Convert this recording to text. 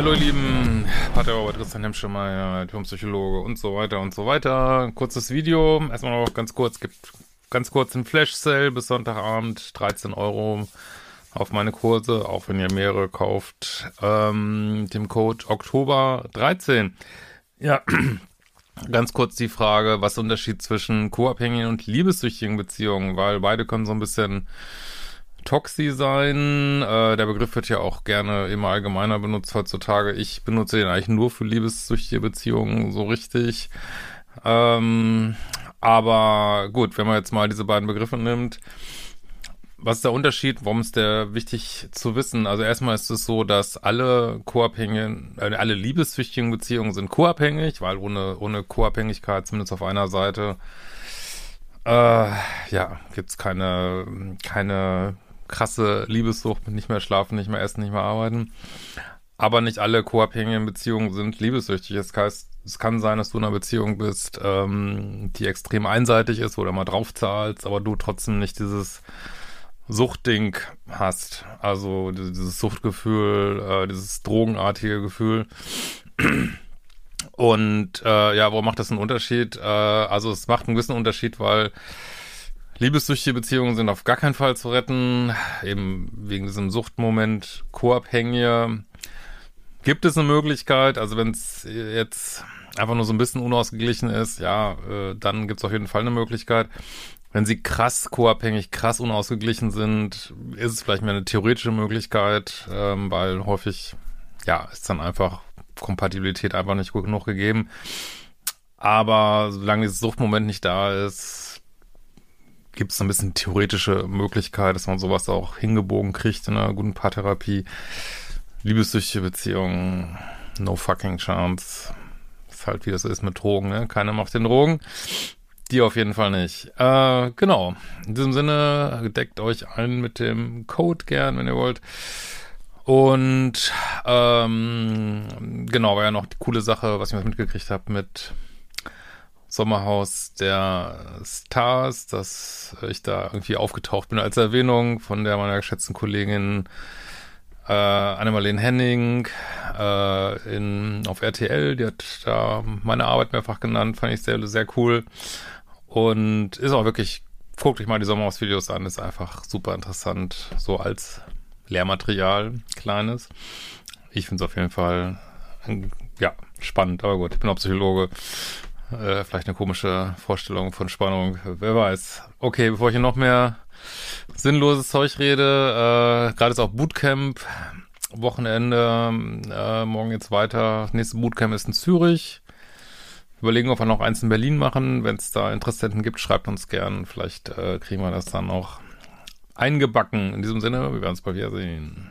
Hallo ihr Lieben, Pater Christian Hemschemeyer, Diplompsychologe und so weiter und so weiter. Kurzes Video, erstmal noch ganz kurz, gibt ganz kurz einen Flash-Sale bis Sonntagabend, 13 Euro auf meine Kurse, auch wenn ihr mehrere kauft, ähm, dem Code Oktober 13. Ja, ganz kurz die Frage, was ist der Unterschied zwischen co-abhängigen und liebessüchtigen Beziehungen, weil beide können so ein bisschen Toxi sein. Äh, der Begriff wird ja auch gerne immer allgemeiner benutzt heutzutage. Ich benutze den eigentlich nur für liebessüchtige Beziehungen so richtig. Ähm, aber gut, wenn man jetzt mal diese beiden Begriffe nimmt, was ist der Unterschied? Warum ist der wichtig zu wissen? Also erstmal ist es so, dass alle co-abhängigen, äh, alle liebessüchtigen Beziehungen sind co-abhängig, weil ohne, ohne Co-Abhängigkeit, zumindest auf einer Seite, äh, ja, gibt's keine, keine krasse Liebessucht mit nicht mehr schlafen, nicht mehr essen, nicht mehr arbeiten. Aber nicht alle co-abhängigen Beziehungen sind liebessüchtig. Das heißt, es kann sein, dass du in einer Beziehung bist, ähm, die extrem einseitig ist oder mal drauf zahlst, aber du trotzdem nicht dieses Suchtding hast. Also dieses Suchtgefühl, äh, dieses drogenartige Gefühl. Und äh, ja, warum macht das einen Unterschied? Äh, also es macht einen gewissen Unterschied, weil Liebessüchtige Beziehungen sind auf gar keinen Fall zu retten, eben wegen diesem Suchtmoment. Co-Abhängige gibt es eine Möglichkeit, also wenn es jetzt einfach nur so ein bisschen unausgeglichen ist, ja, äh, dann gibt es auf jeden Fall eine Möglichkeit. Wenn sie krass co-abhängig, krass unausgeglichen sind, ist es vielleicht mehr eine theoretische Möglichkeit, ähm, weil häufig, ja, ist dann einfach Kompatibilität einfach nicht gut genug gegeben. Aber solange dieses Suchtmoment nicht da ist, gibt es ein bisschen theoretische Möglichkeit, dass man sowas auch hingebogen kriegt in einer guten Paartherapie. Liebessüchtige Beziehungen, no fucking chance. Ist halt wie das ist mit Drogen, ne? Keiner macht den Drogen. Die auf jeden Fall nicht. Äh, genau. In diesem Sinne, deckt euch ein mit dem Code gern, wenn ihr wollt. Und ähm, genau, war ja noch die coole Sache, was ich mitgekriegt habe mit Sommerhaus der Stars, dass ich da irgendwie aufgetaucht bin als Erwähnung von der meiner geschätzten Kollegin äh, Annemalene Henning äh, in, auf RTL. Die hat da meine Arbeit mehrfach genannt, fand ich sehr, sehr cool. Und ist auch wirklich, guckt euch mal die Sommerhaus-Videos an, ist einfach super interessant, so als Lehrmaterial, kleines. Ich finde es auf jeden Fall, ja, spannend, aber gut, ich bin auch Psychologe äh, vielleicht eine komische Vorstellung von Spannung. Wer weiß. Okay, bevor ich hier noch mehr sinnloses Zeug rede, äh, gerade ist auch Bootcamp. Wochenende, äh, morgen geht's weiter. Nächste Bootcamp ist in Zürich. Überlegen, ob wir noch eins in Berlin machen. Wenn es da Interessenten gibt, schreibt uns gern. Vielleicht äh, kriegen wir das dann noch eingebacken. In diesem Sinne, wir werden es bald wiedersehen.